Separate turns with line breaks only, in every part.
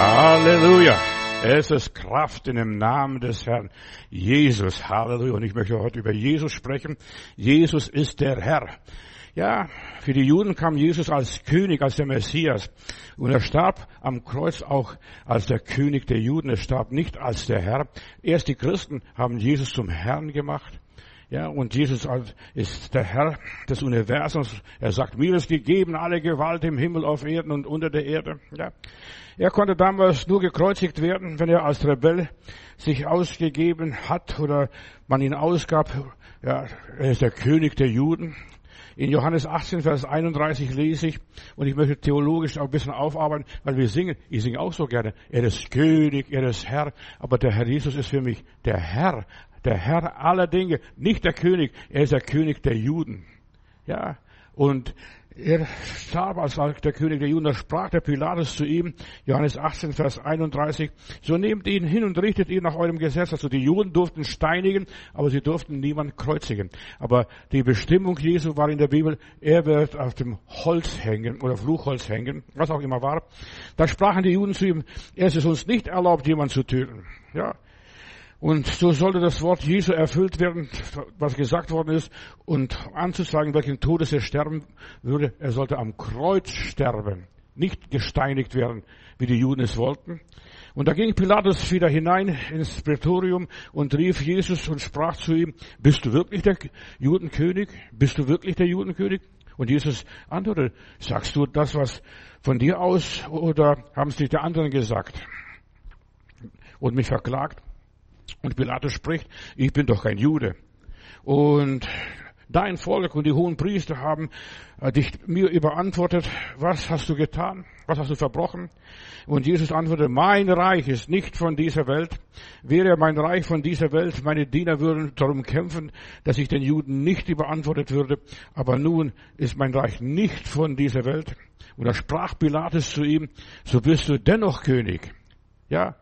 Halleluja. Es ist Kraft in dem Namen des Herrn Jesus. Halleluja. Und ich möchte heute über Jesus sprechen. Jesus ist der Herr. Ja, für die Juden kam Jesus als König, als der Messias. Und er starb am Kreuz auch als der König der Juden. Er starb nicht als der Herr. Erst die Christen haben Jesus zum Herrn gemacht. Ja, und Jesus ist der Herr des Universums. Er sagt, mir ist gegeben alle Gewalt im Himmel, auf Erden und unter der Erde. Ja. Er konnte damals nur gekreuzigt werden, wenn er als Rebell sich ausgegeben hat oder man ihn ausgab. Ja, er ist der König der Juden. In Johannes 18, Vers 31 lese ich, und ich möchte theologisch auch ein bisschen aufarbeiten, weil wir singen, ich singe auch so gerne, er ist König, er ist Herr, aber der Herr Jesus ist für mich der Herr, der Herr aller Dinge, nicht der König, er ist der König der Juden. Ja, und er starb als der König der Juden, da sprach der Pilatus zu ihm, Johannes 18, Vers 31, so nehmt ihn hin und richtet ihn nach eurem Gesetz. Also die Juden durften steinigen, aber sie durften niemand kreuzigen. Aber die Bestimmung Jesu war in der Bibel, er wird auf dem Holz hängen oder Fluchholz hängen, was auch immer war. Da sprachen die Juden zu ihm, es ist uns nicht erlaubt, jemand zu töten. Ja, und so sollte das Wort Jesu erfüllt werden, was gesagt worden ist, und anzuzeigen, welchen Todes er sterben würde. Er sollte am Kreuz sterben, nicht gesteinigt werden, wie die Juden es wollten. Und da ging Pilatus wieder hinein ins Prätorium und rief Jesus und sprach zu ihm, bist du wirklich der Judenkönig? Bist du wirklich der Judenkönig? Und Jesus antwortete, sagst du das was von dir aus oder haben es dich der anderen gesagt? Und mich verklagt? Und Pilatus spricht, ich bin doch kein Jude. Und dein Volk und die hohen Priester haben äh, dich mir überantwortet, was hast du getan? Was hast du verbrochen? Und Jesus antwortete, mein Reich ist nicht von dieser Welt. Wäre mein Reich von dieser Welt, meine Diener würden darum kämpfen, dass ich den Juden nicht überantwortet würde. Aber nun ist mein Reich nicht von dieser Welt. Und da sprach Pilatus zu ihm, so bist du dennoch König. Ja,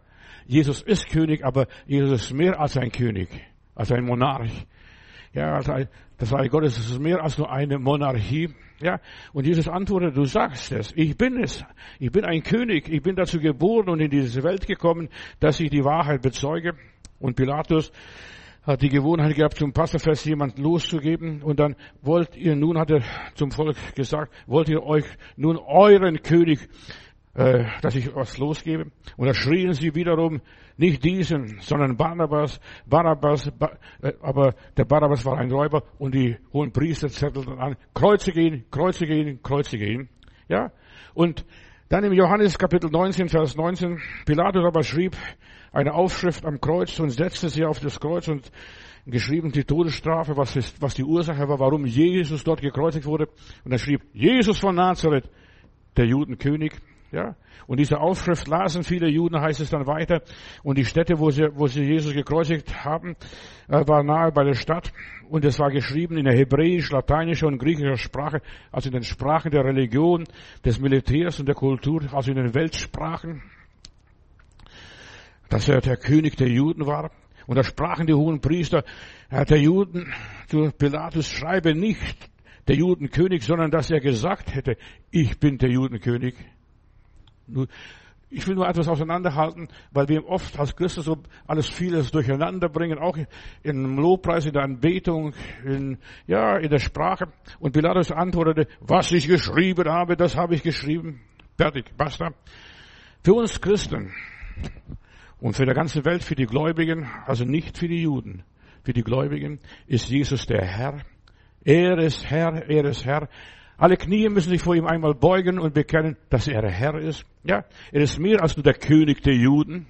Jesus ist König, aber Jesus ist mehr als ein König, als ein Monarch. Ja, also das Reich Gottes ist mehr als nur eine Monarchie. Ja, und Jesus antwortet, du sagst es, ich bin es. Ich bin ein König. Ich bin dazu geboren und in diese Welt gekommen, dass ich die Wahrheit bezeuge. Und Pilatus hat die Gewohnheit gehabt, zum Passafest jemanden loszugeben. Und dann wollt ihr, nun hat er zum Volk gesagt, wollt ihr euch nun euren König äh, dass ich was losgebe. Und da schrien sie wiederum nicht diesen, sondern Barnabas, Barabbas, äh, aber der Barabbas war ein Räuber und die hohen Priester zettelten an, Kreuze gehen, Kreuze gehen, Kreuze gehen. Ja? Und dann im Johannes Kapitel 19, Vers 19, Pilatus aber schrieb eine Aufschrift am Kreuz und setzte sie auf das Kreuz und geschrieben die Todesstrafe, was, ist, was die Ursache war, warum Jesus dort gekreuzigt wurde. Und er schrieb, Jesus von Nazareth, der Judenkönig. Ja? Und diese Aufschrift lasen viele Juden, heißt es dann weiter. Und die Städte, wo sie, wo sie Jesus gekreuzigt haben, äh, war nahe bei der Stadt. Und es war geschrieben in der hebräisch, lateinischer und griechischer Sprache, also in den Sprachen der Religion, des Militärs und der Kultur, also in den Weltsprachen, dass er der König der Juden war. Und da sprachen die hohen Priester der Juden zu Pilatus, schreibe nicht der Judenkönig, sondern dass er gesagt hätte, ich bin der Judenkönig. Ich will nur etwas auseinanderhalten, weil wir oft als Christen so alles vieles durcheinander bringen, auch im Lobpreis, in der Anbetung, in, ja, in der Sprache. Und Pilatus antwortete, was ich geschrieben habe, das habe ich geschrieben. Fertig, basta. Für uns Christen und für die ganze Welt, für die Gläubigen, also nicht für die Juden, für die Gläubigen ist Jesus der Herr. Er ist Herr, er ist Herr. Alle Knie müssen sich vor ihm einmal beugen und bekennen, dass er Herr ist. Ja, er ist mehr als nur der König der Juden.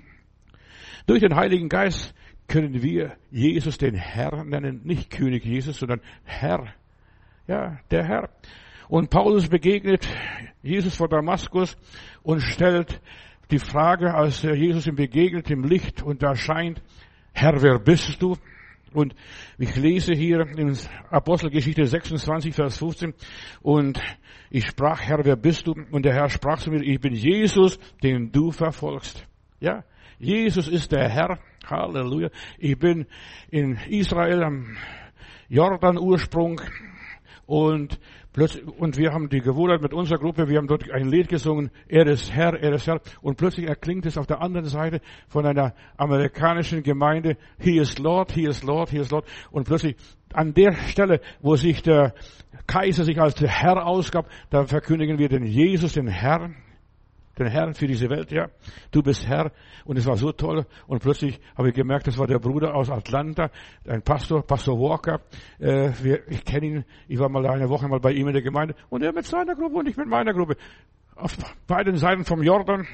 Durch den Heiligen Geist können wir Jesus den Herr nennen, nicht König Jesus, sondern Herr. Ja, der Herr. Und Paulus begegnet Jesus vor Damaskus und stellt die Frage, als Jesus ihm begegnet im Licht und da scheint, Herr, wer bist du? Und ich lese hier in Apostelgeschichte 26, Vers 15, und ich sprach, Herr, wer bist du? Und der Herr sprach zu mir, ich bin Jesus, den du verfolgst. Ja, Jesus ist der Herr. Halleluja. Ich bin in Israel am Jordan-Ursprung Und und wir haben die Gewohnheit mit unserer Gruppe, wir haben dort ein Lied gesungen, er ist Herr, er ist Herr. Und plötzlich erklingt es auf der anderen Seite von einer amerikanischen Gemeinde, he is Lord, he is Lord, he is Lord. Und plötzlich an der Stelle, wo sich der Kaiser sich als der Herr ausgab, da verkündigen wir den Jesus, den Herrn, den Herrn für diese Welt, ja. Du bist Herr. Und es war so toll. Und plötzlich habe ich gemerkt, das war der Bruder aus Atlanta, ein Pastor, Pastor Walker. Äh, wir, ich kenne ihn. Ich war mal eine Woche mal bei ihm in der Gemeinde. Und er mit seiner Gruppe und ich mit meiner Gruppe. Auf beiden Seiten vom Jordan.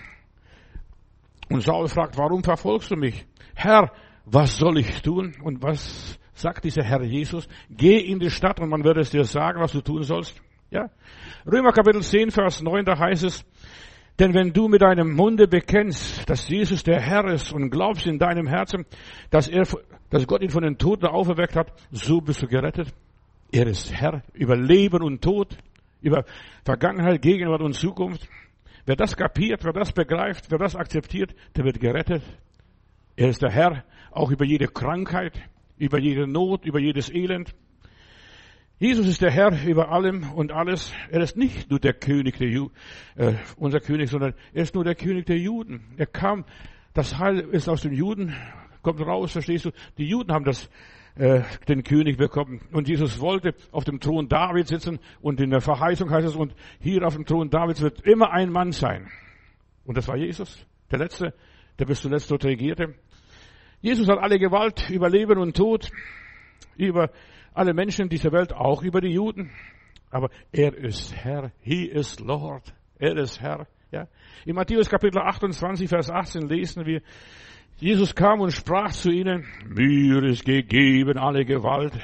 Und Saul fragt, warum verfolgst du mich? Herr, was soll ich tun? Und was sagt dieser Herr Jesus? Geh in die Stadt und man wird es dir sagen, was du tun sollst. Ja. Römer Kapitel 10, Vers 9, da heißt es, denn wenn du mit deinem Munde bekennst, dass Jesus der Herr ist und glaubst in deinem Herzen, dass er, dass Gott ihn von den Toten auferweckt hat, so bist du gerettet. Er ist Herr über Leben und Tod, über Vergangenheit, Gegenwart und Zukunft. Wer das kapiert, wer das begreift, wer das akzeptiert, der wird gerettet. Er ist der Herr auch über jede Krankheit, über jede Not, über jedes Elend. Jesus ist der Herr über allem und alles. Er ist nicht nur der König der Ju äh, unser König, sondern er ist nur der König der Juden. Er kam, das Heil ist aus den Juden, kommt raus, verstehst du? Die Juden haben das, äh, den König bekommen. Und Jesus wollte auf dem Thron Davids sitzen und in der Verheißung heißt es, und hier auf dem Thron Davids wird immer ein Mann sein. Und das war Jesus, der Letzte, der bis zuletzt dort regierte. Jesus hat alle Gewalt über Leben und Tod, über alle Menschen dieser Welt, auch über die Juden. Aber er ist Herr. He is Lord. Er ist Herr. Ja. In Matthäus Kapitel 28, Vers 18 lesen wir, Jesus kam und sprach zu ihnen, mir ist gegeben alle Gewalt.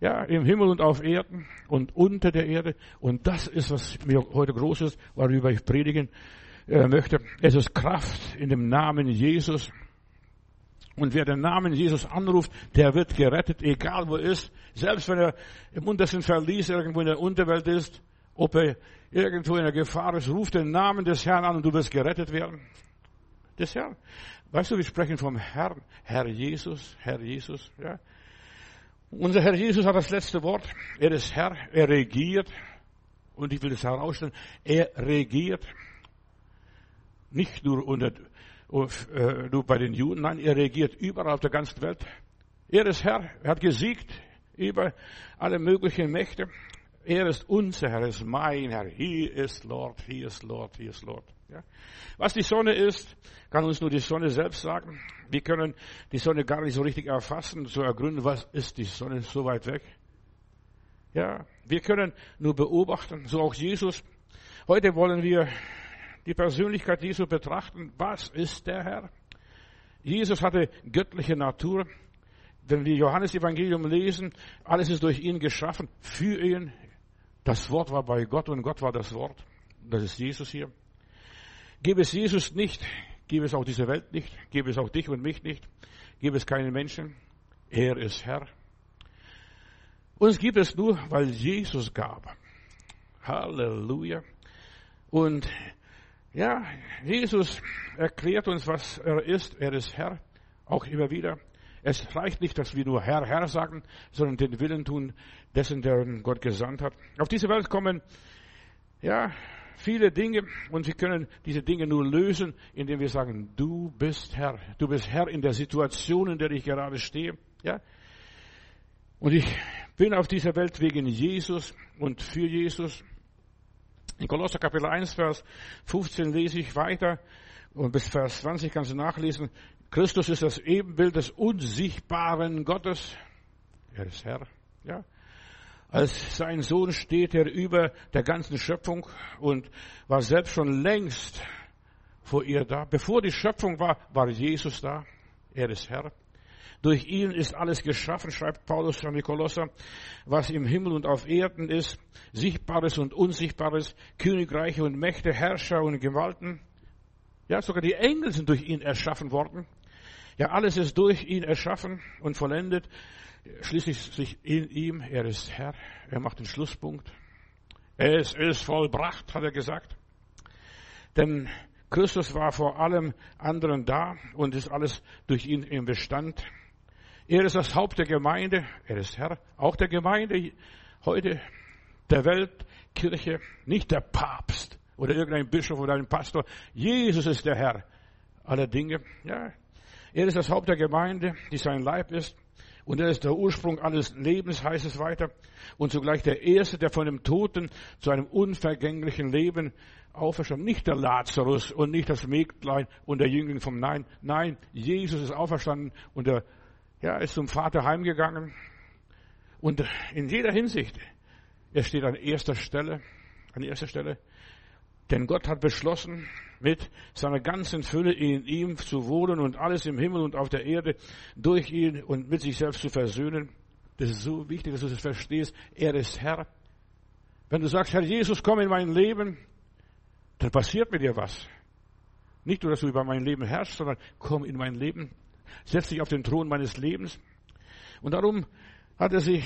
Ja, im Himmel und auf Erden und unter der Erde. Und das ist, was mir heute groß ist, worüber ich predigen äh, möchte. Es ist Kraft in dem Namen Jesus. Und wer den Namen Jesus anruft, der wird gerettet, egal wo er ist. Selbst wenn er im untersten Verlies irgendwo in der Unterwelt ist, ob er irgendwo in der Gefahr ist, ruft den Namen des Herrn an und du wirst gerettet werden. Des Herrn. Weißt du, wir sprechen vom Herrn, Herr Jesus, Herr Jesus, ja. Unser Herr Jesus hat das letzte Wort. Er ist Herr, er regiert. Und ich will es herausstellen, er regiert. Nicht nur unter äh, nur bei den Juden. Nein, er regiert überall auf der ganzen Welt. Er ist Herr, er hat gesiegt über alle möglichen Mächte. Er ist unser Herr, er ist mein Herr. He is Lord, he is Lord, he is Lord. Ja. Was die Sonne ist, kann uns nur die Sonne selbst sagen. Wir können die Sonne gar nicht so richtig erfassen, so ergründen, was ist die Sonne so weit weg. Ja, wir können nur beobachten, so auch Jesus. Heute wollen wir die Persönlichkeit Jesu betrachten, was ist der Herr? Jesus hatte göttliche Natur. Wenn wir Johannes Evangelium lesen, alles ist durch ihn geschaffen, für ihn. Das Wort war bei Gott und Gott war das Wort. Das ist Jesus hier. Gäbe es Jesus nicht, gäbe es auch diese Welt nicht, gäbe es auch dich und mich nicht, gäbe es keinen Menschen. Er ist Herr. Uns gibt es nur, weil Jesus gab. Halleluja. Und ja, Jesus erklärt uns, was er ist. Er ist Herr, auch immer wieder. Es reicht nicht, dass wir nur Herr, Herr sagen, sondern den Willen tun dessen, der Gott gesandt hat. Auf diese Welt kommen, ja, viele Dinge und wir können diese Dinge nur lösen, indem wir sagen, du bist Herr. Du bist Herr in der Situation, in der ich gerade stehe, ja. Und ich bin auf dieser Welt wegen Jesus und für Jesus. In Kolosser Kapitel 1, Vers 15 lese ich weiter und bis Vers 20 kannst du nachlesen. Christus ist das Ebenbild des unsichtbaren Gottes. Er ist Herr, ja. Als sein Sohn steht er über der ganzen Schöpfung und war selbst schon längst vor ihr da. Bevor die Schöpfung war, war Jesus da. Er ist Herr. Durch ihn ist alles geschaffen, schreibt Paulus an die Kolosser, was im Himmel und auf Erden ist, Sichtbares und Unsichtbares, Königreiche und Mächte, Herrscher und Gewalten. Ja, sogar die Engel sind durch ihn erschaffen worden. Ja, alles ist durch ihn erschaffen und vollendet. Schließlich sich in ihm, er ist Herr, er macht den Schlusspunkt. Es ist vollbracht, hat er gesagt. Denn Christus war vor allem anderen da und ist alles durch ihn im Bestand. Er ist das Haupt der Gemeinde. Er ist Herr auch der Gemeinde heute. der Weltkirche, nicht der Papst oder irgendein Bischof oder ein Pastor. Jesus ist der Herr aller Dinge. Ja, er ist das Haupt der Gemeinde, die sein Leib ist. Und er ist der Ursprung alles Lebens, heißt es weiter. Und zugleich der Erste, der von dem Toten zu einem unvergänglichen Leben auferstanden. Nicht der Lazarus und nicht das Mägdlein und der Jüngling vom Nein. Nein, Jesus ist auferstanden und er ja, ist zum Vater heimgegangen. Und in jeder Hinsicht, er steht an erster Stelle, an erster Stelle. Denn Gott hat beschlossen, mit seiner ganzen Fülle in ihm zu wohnen und alles im Himmel und auf der Erde durch ihn und mit sich selbst zu versöhnen. Das ist so wichtig, dass du das verstehst. Er ist Herr. Wenn du sagst, Herr Jesus, komm in mein Leben, dann passiert mit dir was. Nicht nur, dass du über mein Leben herrschst, sondern komm in mein Leben. Setz dich auf den Thron meines Lebens. Und darum hat er sich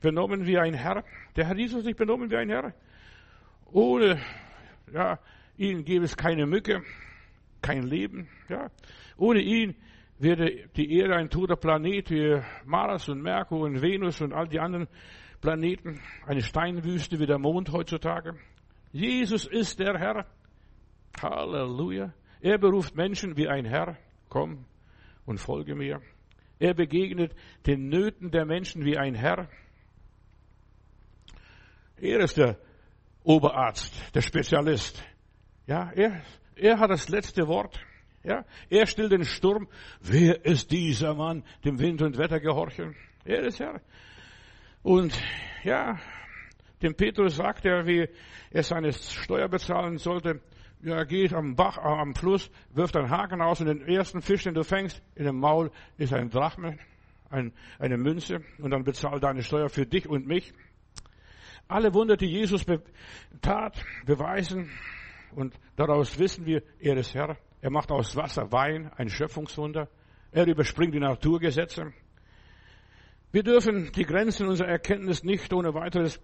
benommen wie ein Herr. Der Herr Jesus sich benommen wie ein Herr. Ohne, ja, ihn gäbe es keine Mücke, kein Leben, ja. Ohne ihn wäre die Erde ein toter Planet wie Mars und Merkur und Venus und all die anderen Planeten. Eine Steinwüste wie der Mond heutzutage. Jesus ist der Herr. Halleluja. Er beruft Menschen wie ein Herr. Komm und folge mir. Er begegnet den Nöten der Menschen wie ein Herr. Er ist der Oberarzt, der Spezialist. Ja, er, er hat das letzte Wort. Ja, er stillt den Sturm. Wer ist dieser Mann, dem Wind und Wetter gehorchen? Er ist Herr. Und ja, dem Petrus sagt er, wie er seine Steuer bezahlen sollte. Ja, geht am Bach, äh, am Fluss, wirft einen Haken aus und den ersten Fisch, den du fängst, in dem Maul ist ein Drachme, ein, eine Münze und dann bezahl deine Steuer für dich und mich. Alle Wunder, die Jesus tat, beweisen und daraus wissen wir, er ist Herr. Er macht aus Wasser Wein, ein Schöpfungswunder. Er überspringt die Naturgesetze. Wir dürfen die Grenzen unserer Erkenntnis nicht ohne weiteres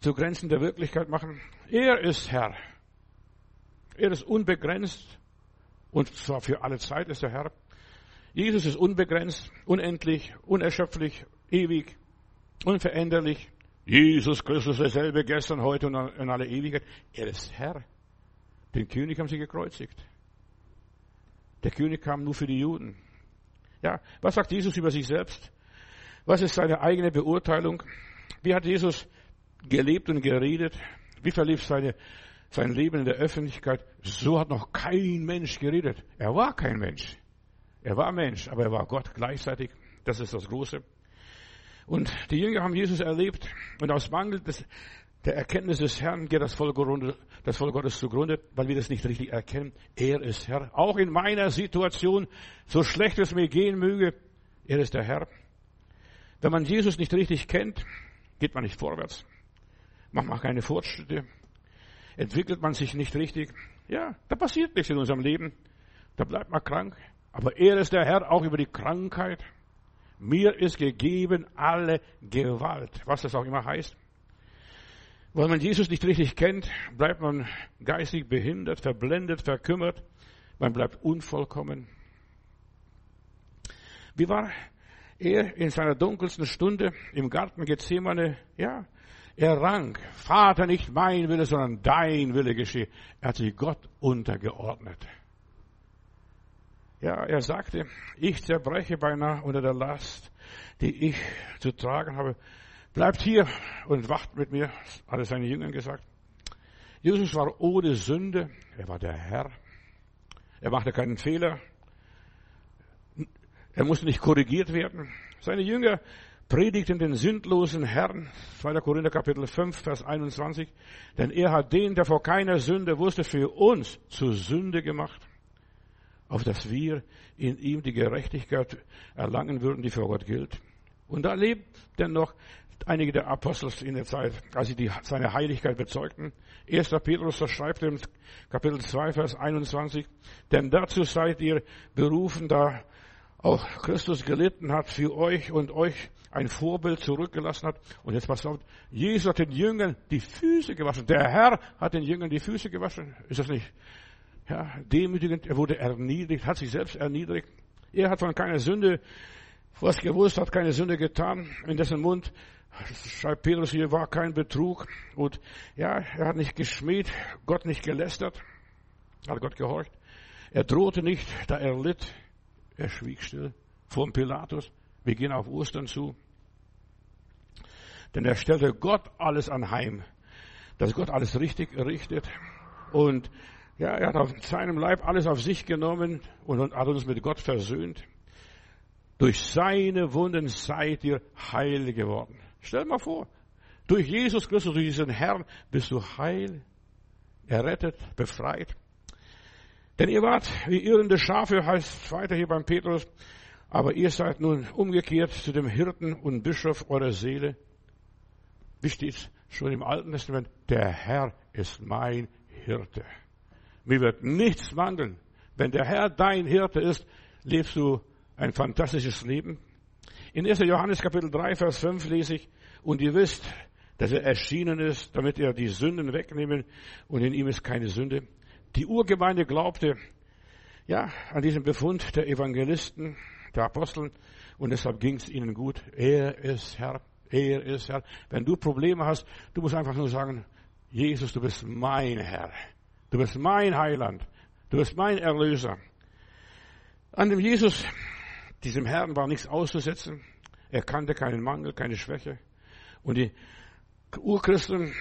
zu Grenzen der Wirklichkeit machen. Er ist Herr. Er ist unbegrenzt und zwar für alle Zeit ist er Herr. Jesus ist unbegrenzt, unendlich, unerschöpflich, ewig, unveränderlich. Jesus Christus derselbe gestern, heute und in alle Ewigkeit. Er ist Herr. Den König haben sie gekreuzigt. Der König kam nur für die Juden. Ja, was sagt Jesus über sich selbst? Was ist seine eigene Beurteilung? Wie hat Jesus gelebt und geredet? Wie verlief seine, sein Leben in der Öffentlichkeit? So hat noch kein Mensch geredet. Er war kein Mensch. Er war Mensch, aber er war Gott gleichzeitig. Das ist das Große. Und die Jünger haben Jesus erlebt und aus Mangel des, der Erkenntnis des Herrn geht das Volk, das Volk Gottes zugrunde, weil wir das nicht richtig erkennen. Er ist Herr. Auch in meiner Situation, so schlecht es mir gehen möge, er ist der Herr. Wenn man Jesus nicht richtig kennt, geht man nicht vorwärts macht man keine Fortschritte, entwickelt man sich nicht richtig. Ja, da passiert nichts in unserem Leben. Da bleibt man krank. Aber er ist der Herr auch über die Krankheit. Mir ist gegeben alle Gewalt, was das auch immer heißt. Weil man Jesus nicht richtig kennt, bleibt man geistig behindert, verblendet, verkümmert. Man bleibt unvollkommen. Wie war er in seiner dunkelsten Stunde im Garten Gethsemane? Ja, er rang, Vater, nicht mein Wille, sondern dein Wille geschehe. Er hat sich Gott untergeordnet. Ja, er sagte, ich zerbreche beinahe unter der Last, die ich zu tragen habe. Bleibt hier und wacht mit mir, hat er seinen Jüngern gesagt. Jesus war ohne Sünde, er war der Herr. Er machte keinen Fehler. Er musste nicht korrigiert werden. Seine Jünger predigten den sündlosen Herrn, 2. Korinther Kapitel 5, Vers 21, denn er hat den, der vor keiner Sünde wusste, für uns zur Sünde gemacht, auf dass wir in ihm die Gerechtigkeit erlangen würden, die für Gott gilt. Und da lebt denn noch einige der Apostel in der Zeit, als sie die, seine Heiligkeit bezeugten. 1. Petrus das schreibt im Kapitel 2, Vers 21, denn dazu seid ihr berufen, da auch Christus gelitten hat für euch und euch ein Vorbild zurückgelassen hat. Und jetzt passt auf, Jesus hat den Jüngern die Füße gewaschen. Der Herr hat den Jüngern die Füße gewaschen. Ist das nicht ja, demütigend? Er wurde erniedrigt, hat sich selbst erniedrigt. Er hat von keiner Sünde was gewusst, hat keine Sünde getan. In dessen Mund schreibt Petrus hier, war kein Betrug. Und ja, er hat nicht geschmäht, Gott nicht gelästert, hat Gott gehorcht. Er drohte nicht, da er litt. Er schwieg still vor dem Pilatus. Wir gehen auf Ostern zu. Denn er stellte Gott alles anheim, dass Gott alles richtig richtet. Und ja, er hat auf seinem Leib alles auf sich genommen und hat uns mit Gott versöhnt. Durch seine Wunden seid ihr heil geworden. Stell mal vor, durch Jesus Christus, durch diesen Herrn bist du heil, errettet, befreit. Denn ihr wart wie irrende Schafe, heißt weiter hier beim Petrus, aber ihr seid nun umgekehrt zu dem Hirten und Bischof eurer Seele. Wie steht's schon im Alten Testament? Der Herr ist mein Hirte. Mir wird nichts mangeln. Wenn der Herr dein Hirte ist, lebst du ein fantastisches Leben. In 1. Johannes Kapitel 3, Vers 5 lese ich, und ihr wisst, dass er erschienen ist, damit er die Sünden wegnehmen und in ihm ist keine Sünde. Die Urgemeinde glaubte, ja, an diesen Befund der Evangelisten, der Aposteln und deshalb ging es ihnen gut. Er ist Herr, er ist Herr. Wenn du Probleme hast, du musst einfach nur sagen, Jesus, du bist mein Herr. Du bist mein Heiland. Du bist mein Erlöser. An dem Jesus, diesem Herrn war nichts auszusetzen. Er kannte keinen Mangel, keine Schwäche. Und die Urchristen,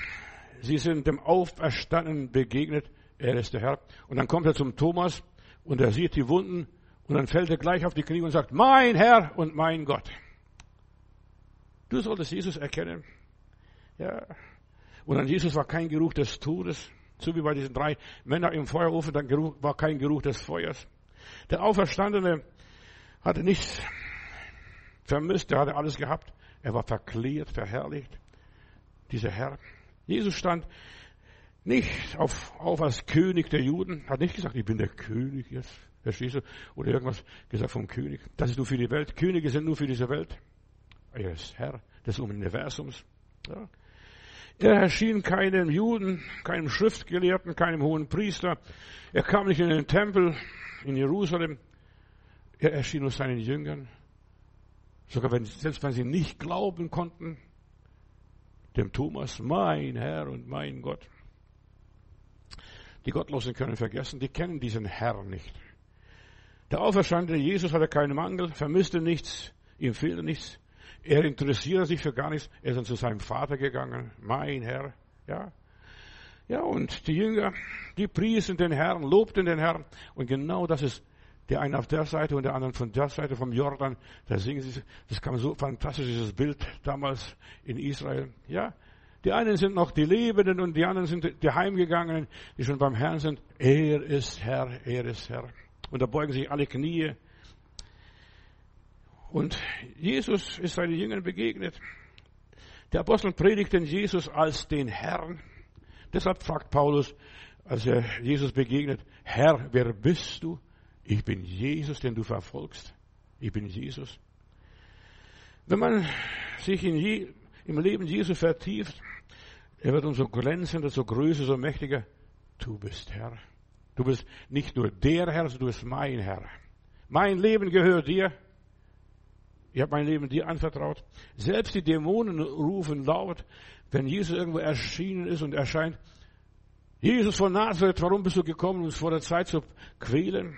sie sind dem Auferstandenen begegnet. Er ist der Herr. Und dann kommt er zum Thomas und er sieht die Wunden und dann fällt er gleich auf die Knie und sagt, mein Herr und mein Gott. Du solltest Jesus erkennen. Ja. Und an Jesus war kein Geruch des Todes. So wie bei diesen drei Männern im Feuerofen, dann war kein Geruch des Feuers. Der Auferstandene hatte nichts vermisst, er hatte alles gehabt. Er war verklärt, verherrlicht. Dieser Herr. Jesus stand nicht auf, auf als König der Juden, hat nicht gesagt, ich bin der König jetzt, verstehst du? Oder irgendwas gesagt vom König. Das ist nur für die Welt. Könige sind nur für diese Welt. Er ist Herr des Universums. Ja. Er erschien keinem Juden, keinem Schriftgelehrten, keinem hohen Priester. Er kam nicht in den Tempel in Jerusalem. Er erschien nur seinen Jüngern. Sogar wenn, selbst wenn sie nicht glauben konnten, dem Thomas, mein Herr und mein Gott. Die Gottlosen können vergessen, die kennen diesen Herrn nicht. Der auferstandene Jesus hatte keinen Mangel, vermisste nichts, ihm fehlte nichts. Er interessierte sich für gar nichts. Er ist dann zu seinem Vater gegangen. Mein Herr. Ja. Ja, und die Jünger, die priesen den Herrn, lobten den Herrn. Und genau das ist der eine auf der Seite und der andere von der Seite vom Jordan. Da singen sie, das kam so fantastisch, dieses Bild damals in Israel. Ja. Die einen sind noch die Lebenden und die anderen sind die Heimgegangenen, die schon beim Herrn sind. Er ist Herr, er ist Herr. Und da beugen sich alle Knie und Jesus ist seinen Jüngern begegnet. Der Apostel predigt den Jesus als den Herrn. Deshalb fragt Paulus, als er Jesus begegnet, Herr, wer bist du? Ich bin Jesus, den du verfolgst. Ich bin Jesus. Wenn man sich in im Leben Jesu vertieft, er wird umso glänzender, so größer, so mächtiger. Du bist Herr. Du bist nicht nur der Herr, du bist mein Herr. Mein Leben gehört dir. Ich habe mein Leben dir anvertraut. Selbst die Dämonen rufen laut, wenn Jesus irgendwo erschienen ist und erscheint. Jesus von Nazareth, warum bist du gekommen, uns vor der Zeit zu quälen?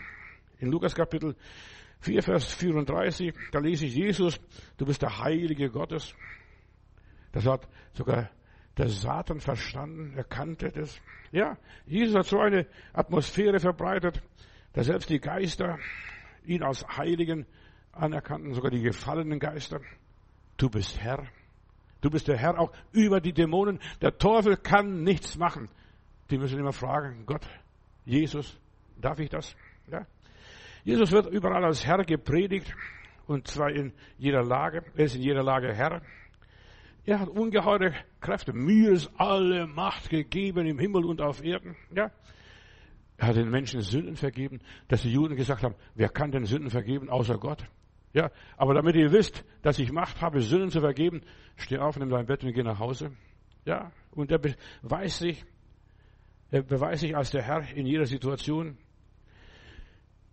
In Lukas Kapitel 4, Vers 34, da lese ich Jesus, du bist der Heilige Gottes. Das hat sogar der Satan verstanden, er kannte das. Ja, Jesus hat so eine Atmosphäre verbreitet, dass selbst die Geister ihn als Heiligen anerkannten, sogar die gefallenen Geister. Du bist Herr. Du bist der Herr auch über die Dämonen. Der Teufel kann nichts machen. Die müssen immer fragen, Gott, Jesus, darf ich das? Ja. Jesus wird überall als Herr gepredigt und zwar in jeder Lage. Er ist in jeder Lage Herr. Er hat ungeheure Kräfte. Mir ist alle Macht gegeben im Himmel und auf Erden. Ja. Er hat den Menschen Sünden vergeben, dass die Juden gesagt haben, wer kann denn Sünden vergeben außer Gott? Ja, aber damit ihr wisst, dass ich Macht habe, Sünden zu vergeben, steh auf, nimm dein Bett und geh nach Hause. Ja, und er beweist sich, er beweist sich als der Herr in jeder Situation.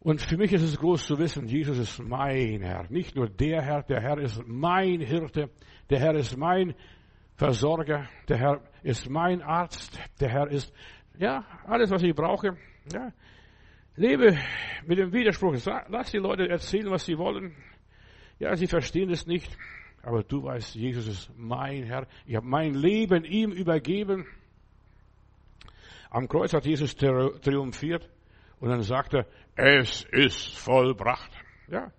Und für mich ist es groß zu wissen, Jesus ist mein Herr. Nicht nur der Herr, der Herr ist mein Hirte, der Herr ist mein Versorger, der Herr ist mein Arzt, der Herr ist, ja, alles, was ich brauche. Ja. Lebe mit dem Widerspruch. Lass die Leute erzählen, was sie wollen. Ja, sie verstehen es nicht. Aber du weißt, Jesus ist mein Herr. Ich habe mein Leben ihm übergeben. Am Kreuz hat Jesus triumphiert. Und dann sagt er, es ist vollbracht. Ja.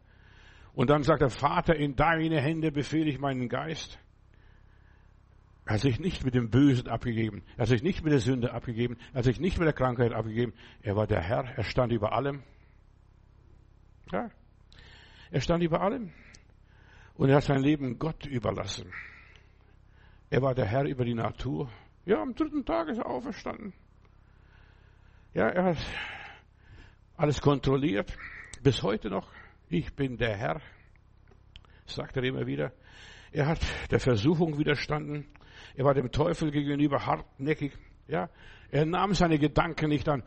Und dann sagt der Vater, in deine Hände befehle ich meinen Geist. Er hat sich nicht mit dem Bösen abgegeben. Er hat sich nicht mit der Sünde abgegeben. Er hat sich nicht mit der Krankheit abgegeben. Er war der Herr. Er stand über allem. Ja. Er stand über allem. Und er hat sein Leben Gott überlassen. Er war der Herr über die Natur. Ja, am dritten Tag ist er auferstanden. Ja, er hat alles kontrolliert. Bis heute noch. Ich bin der Herr. Sagt er immer wieder. Er hat der Versuchung widerstanden. Er war dem Teufel gegenüber hartnäckig. Ja, er nahm seine Gedanken nicht an.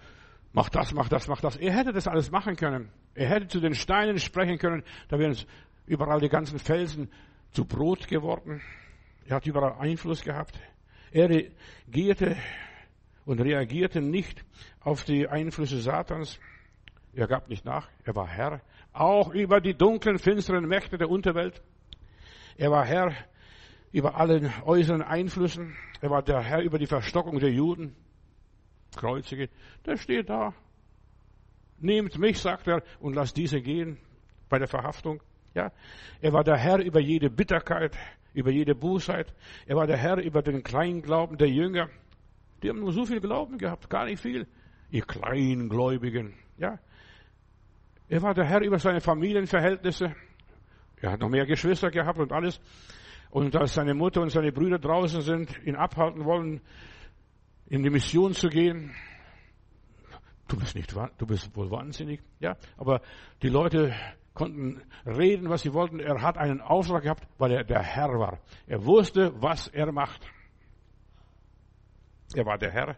Mach das, mach das, mach das. Er hätte das alles machen können. Er hätte zu den Steinen sprechen können. Da wären überall die ganzen Felsen zu Brot geworden. Er hat überall Einfluss gehabt. Er regierte und reagierte nicht auf die Einflüsse Satans. Er gab nicht nach. Er war Herr. Auch über die dunklen, finsteren Mächte der Unterwelt. Er war Herr über allen äußeren Einflüssen. Er war der Herr über die Verstockung der Juden. Kreuzige. Der steht da. Nehmt mich, sagt er, und lasst diese gehen bei der Verhaftung. Ja. Er war der Herr über jede Bitterkeit, über jede Bußheit. Er war der Herr über den Kleinglauben der Jünger. Die haben nur so viel Glauben gehabt, gar nicht viel. Ihr Kleingläubigen. Ja. Er war der Herr über seine Familienverhältnisse. Er hat noch mehr Geschwister gehabt und alles. Und als seine Mutter und seine Brüder draußen sind, ihn abhalten wollen, in die Mission zu gehen, du bist nicht, du bist wohl wahnsinnig, ja. Aber die Leute konnten reden, was sie wollten. Er hat einen Auftrag gehabt, weil er der Herr war. Er wusste, was er macht. Er war der Herr.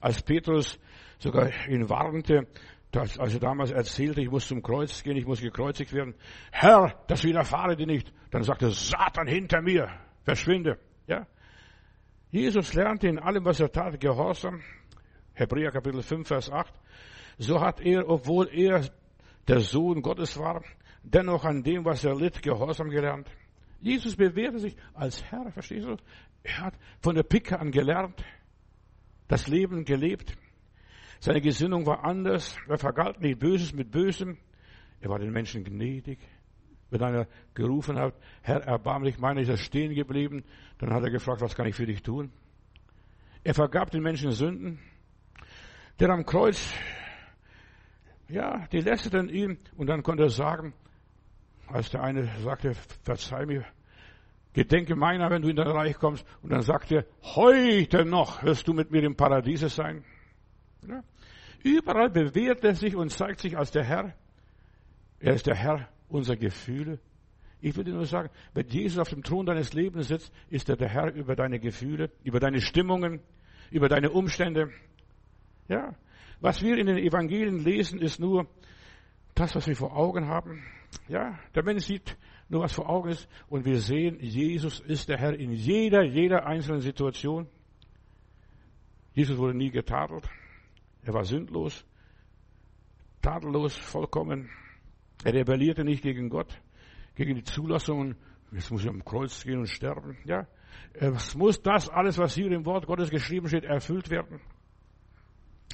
Als Petrus sogar ihn warnte, das, als er damals erzählte, ich muss zum Kreuz gehen, ich muss gekreuzigt werden. Herr, das widerfahre dir nicht. Dann sagte Satan hinter mir, verschwinde. Ja? Jesus lernte in allem, was er tat, Gehorsam. Hebräer Kapitel 5, Vers 8. So hat er, obwohl er der Sohn Gottes war, dennoch an dem, was er litt, Gehorsam gelernt. Jesus bewährte sich als Herr, verstehst du? Er hat von der Picke an gelernt, das Leben gelebt. Seine Gesinnung war anders. Er vergalt nicht Böses mit Bösem. Er war den Menschen gnädig. Wenn einer gerufen hat, Herr, erbarmlich, meiner ist er stehen geblieben, dann hat er gefragt, was kann ich für dich tun? Er vergab den Menschen Sünden. Der am Kreuz, ja, die lästerten ihn und dann konnte er sagen, als der eine sagte, verzeih mir, gedenke meiner, wenn du in dein Reich kommst, und dann sagte er, heute noch wirst du mit mir im Paradiese sein. Ja. Überall bewährt er sich und zeigt sich als der Herr. Er ist der Herr unserer Gefühle. Ich dir nur sagen, wenn Jesus auf dem Thron deines Lebens sitzt, ist er der Herr über deine Gefühle, über deine Stimmungen, über deine Umstände. Ja. Was wir in den Evangelien lesen, ist nur das, was wir vor Augen haben. Ja. Der Mensch sieht nur, was vor Augen ist. Und wir sehen, Jesus ist der Herr in jeder, jeder einzelnen Situation. Jesus wurde nie getadelt. Er war sündlos, tadellos, vollkommen. Er rebellierte nicht gegen Gott, gegen die Zulassungen. Jetzt muss ich am Kreuz gehen und sterben. Ja, es muss das alles, was hier im Wort Gottes geschrieben steht, erfüllt werden.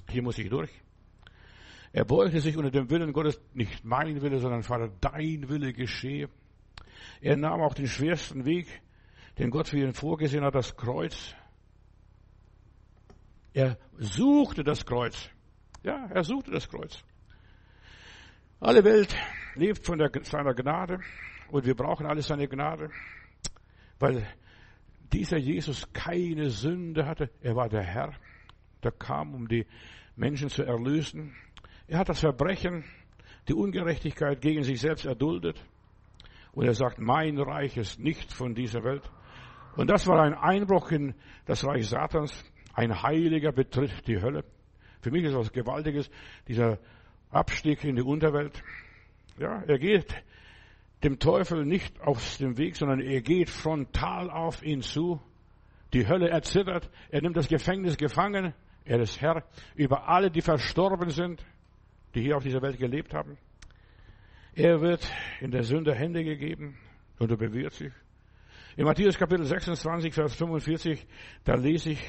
Hier muss ich durch. Er beugte sich unter dem Willen Gottes, nicht mein Wille, sondern Vater, dein Wille geschehe. Er nahm auch den schwersten Weg, den Gott für ihn vorgesehen hat, das Kreuz. Er suchte das Kreuz. Ja, er suchte das Kreuz. Alle Welt lebt von der, seiner Gnade und wir brauchen alle seine Gnade, weil dieser Jesus keine Sünde hatte. Er war der Herr, der kam, um die Menschen zu erlösen. Er hat das Verbrechen, die Ungerechtigkeit gegen sich selbst erduldet. Und er sagt, mein Reich ist nicht von dieser Welt. Und das war ein Einbruch in das Reich Satans. Ein Heiliger betritt die Hölle. Für mich ist was Gewaltiges, dieser Abstieg in die Unterwelt. Ja, er geht dem Teufel nicht auf dem Weg, sondern er geht frontal auf ihn zu. Die Hölle erzittert. Er nimmt das Gefängnis gefangen. Er ist Herr über alle, die verstorben sind, die hier auf dieser Welt gelebt haben. Er wird in der Sünde Hände gegeben und er bewirrt sich. In Matthäus Kapitel 26, Vers 45, da lese ich,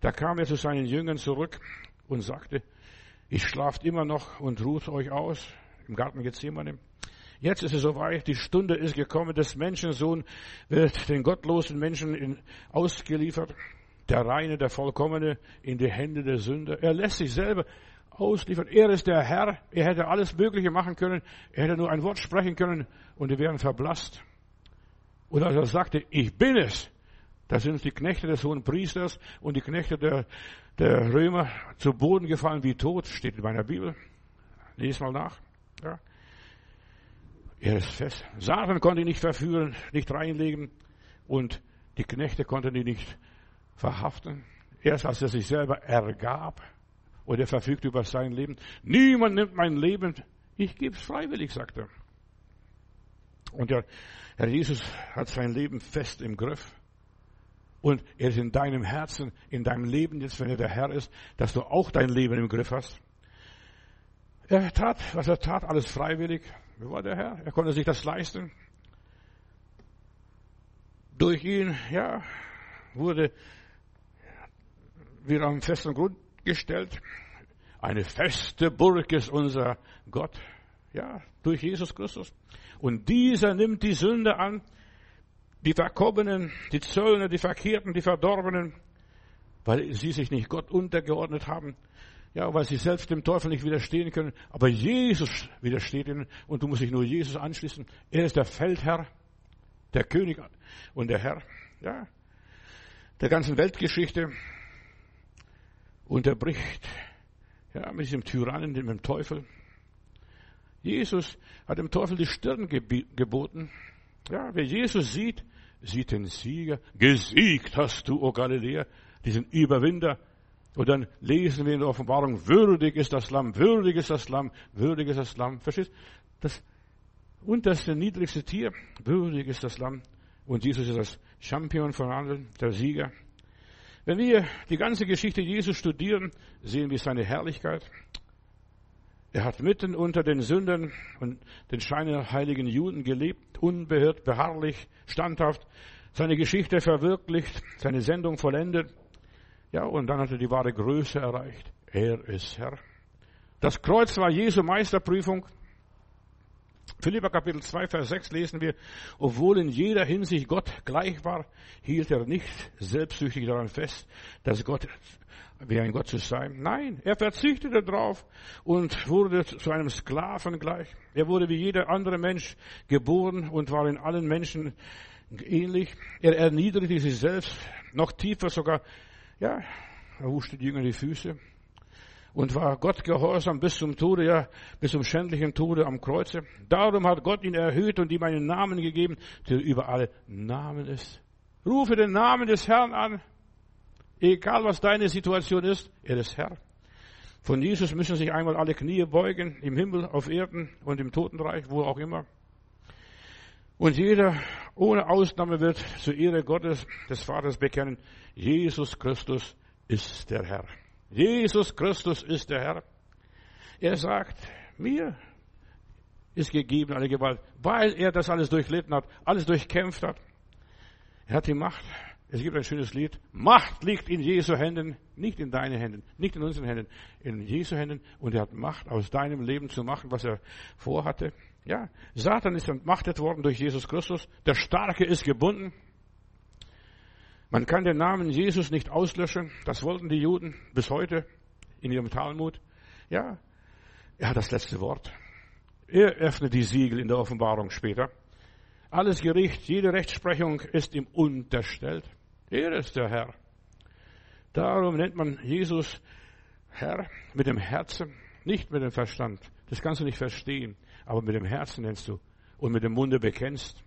da kam er zu seinen Jüngern zurück und sagte, ich schlaft immer noch und ruht euch aus im Garten Gethsemane. Jetzt ist es soweit, die Stunde ist gekommen, des Menschensohn wird den gottlosen Menschen in, ausgeliefert, der Reine, der Vollkommene in die Hände der Sünder. Er lässt sich selber ausliefern. Er ist der Herr. Er hätte alles Mögliche machen können. Er hätte nur ein Wort sprechen können und die wären verblasst. Und als er sagte, ich bin es, da sind die Knechte des hohen Priesters und die Knechte der, der Römer zu Boden gefallen wie tot, steht in meiner Bibel. Lies mal nach. Ja. Er ist fest. Satan konnte ihn nicht verführen, nicht reinlegen und die Knechte konnten ihn nicht verhaften. Erst als er sich selber ergab und er verfügt über sein Leben. Niemand nimmt mein Leben. Ich gebe es freiwillig, sagt er. Und der Herr Jesus hat sein Leben fest im Griff. Und er ist in deinem Herzen, in deinem Leben jetzt, wenn er der Herr ist, dass du auch dein Leben im Griff hast. Er tat, was er tat, alles freiwillig. Wer war der Herr? Er konnte sich das leisten. Durch ihn, ja, wurde wieder am festen Grund gestellt. Eine feste Burg ist unser Gott. Ja, durch Jesus Christus. Und dieser nimmt die Sünde an, die Verkommenen, die Zöllner, die Verkehrten, die Verdorbenen, weil sie sich nicht Gott untergeordnet haben. Ja, weil sie selbst dem Teufel nicht widerstehen können. Aber Jesus widersteht ihnen und du musst dich nur Jesus anschließen. Er ist der Feldherr, der König und der Herr, ja, der ganzen Weltgeschichte. Unterbricht, ja, mit diesem Tyrannen, mit dem Teufel. Jesus hat dem Teufel die Stirn geboten. Ja, wer Jesus sieht, sieht den Sieger. Gesiegt hast du, o Galiläa, diesen Überwinder. Und dann lesen wir in der Offenbarung, würdig ist das Lamm, würdig ist das Lamm, würdig ist das Lamm. Verstehst? Das unterste, niedrigste Tier, würdig ist das Lamm. Und Jesus ist das Champion von allen, der Sieger. Wenn wir die ganze Geschichte Jesus studieren, sehen wir seine Herrlichkeit. Er hat mitten unter den Sündern und den scheinheiligen Juden gelebt, unbeirrt, beharrlich, standhaft, seine Geschichte verwirklicht, seine Sendung vollendet. Ja, und dann hat er die wahre Größe erreicht. Er ist Herr. Das Kreuz war Jesu Meisterprüfung. Philippa Kapitel 2, Vers 6 lesen wir, obwohl in jeder Hinsicht Gott gleich war, hielt er nicht selbstsüchtig daran fest, dass Gott wie ein Gott zu sein. Nein, er verzichtete darauf und wurde zu einem Sklaven gleich. Er wurde wie jeder andere Mensch geboren und war in allen Menschen ähnlich. Er erniedrigte sich selbst noch tiefer sogar ja, er wuschte die Jünger die Füße und war Gott gehorsam bis zum Tode, ja, bis zum schändlichen Tode am Kreuze. Darum hat Gott ihn erhöht und ihm einen Namen gegeben, der über alle Namen ist. Rufe den Namen des Herrn an. Egal was deine Situation ist, er ist Herr. Von Jesus müssen sich einmal alle Knie beugen, im Himmel, auf Erden und im Totenreich, wo auch immer. Und jeder ohne Ausnahme wird zur Ehre Gottes, des Vaters bekennen, Jesus Christus ist der Herr. Jesus Christus ist der Herr. Er sagt, mir ist gegeben alle Gewalt, weil er das alles durchlitten hat, alles durchkämpft hat. Er hat die Macht. Es gibt ein schönes Lied. Macht liegt in Jesu Händen, nicht in deinen Händen, nicht in unseren Händen, in Jesu Händen. Und er hat Macht, aus deinem Leben zu machen, was er vorhatte. Ja, Satan ist entmachtet worden durch Jesus Christus. Der Starke ist gebunden. Man kann den Namen Jesus nicht auslöschen. Das wollten die Juden bis heute in ihrem Talmud. Ja, er hat das letzte Wort. Er öffnet die Siegel in der Offenbarung später. Alles Gericht, jede Rechtsprechung ist ihm unterstellt. Er ist der Herr. Darum nennt man Jesus Herr mit dem Herzen, nicht mit dem Verstand. Das kannst du nicht verstehen aber mit dem Herzen nennst du und mit dem Munde bekennst.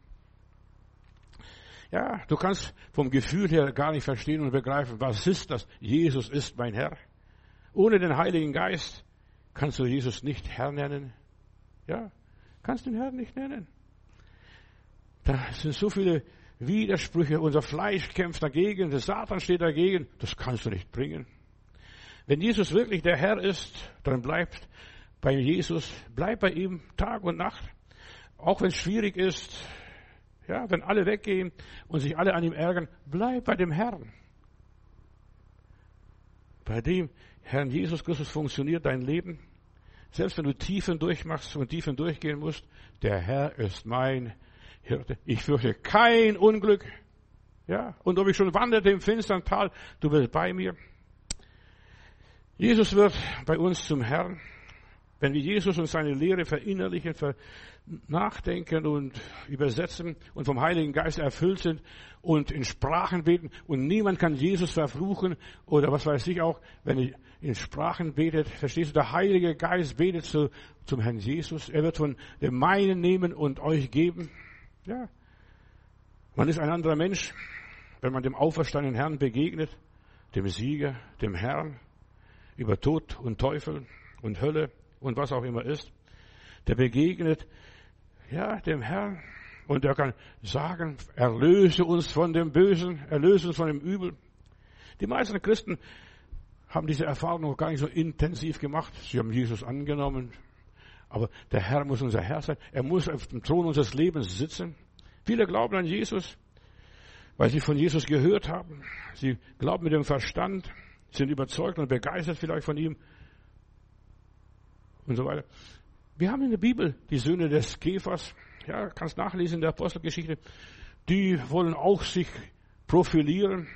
Ja, du kannst vom Gefühl her gar nicht verstehen und begreifen, was ist das? Jesus ist mein Herr. Ohne den Heiligen Geist Kannst du Jesus nicht Herr nennen? Ja, kannst den Herrn nicht nennen. Da sind so viele Widersprüche. Unser Fleisch kämpft dagegen, der Satan steht dagegen. Das kannst du nicht bringen. Wenn Jesus wirklich der Herr ist, dann bleibt bei Jesus, bleib bei ihm Tag und Nacht. Auch wenn es schwierig ist, ja, wenn alle weggehen und sich alle an ihm ärgern, bleib bei dem Herrn. Bei dem Herrn Jesus Christus funktioniert dein Leben. Selbst wenn du Tiefen durchmachst und Tiefen durchgehen musst, der Herr ist mein Hirte. Ich fürchte kein Unglück. Ja, und ob ich schon wanderte im finstern Tal, du bist bei mir. Jesus wird bei uns zum Herrn. Wenn wir Jesus und seine Lehre verinnerlichen, nachdenken und übersetzen und vom Heiligen Geist erfüllt sind und in Sprachen beten und niemand kann Jesus verfluchen oder was weiß ich auch, wenn er in Sprachen betet, verstehst du, der Heilige Geist betet zu, zum Herrn Jesus, er wird von dem meinen nehmen und euch geben. Ja. Man ist ein anderer Mensch, wenn man dem auferstandenen Herrn begegnet, dem Sieger, dem Herrn, über Tod und Teufel und Hölle und was auch immer ist, der begegnet, ja, dem Herrn und der kann sagen, erlöse uns von dem Bösen, erlöse uns von dem Übel. Die meisten Christen haben diese Erfahrung noch gar nicht so intensiv gemacht. Sie haben Jesus angenommen. Aber der Herr muss unser Herr sein. Er muss auf dem Thron unseres Lebens sitzen. Viele glauben an Jesus, weil sie von Jesus gehört haben. Sie glauben mit dem Verstand, sind überzeugt und begeistert vielleicht von ihm und so weiter. Wir haben in der Bibel die Söhne des Käfers, ja, kannst nachlesen in der Apostelgeschichte, die wollen auch sich profilieren.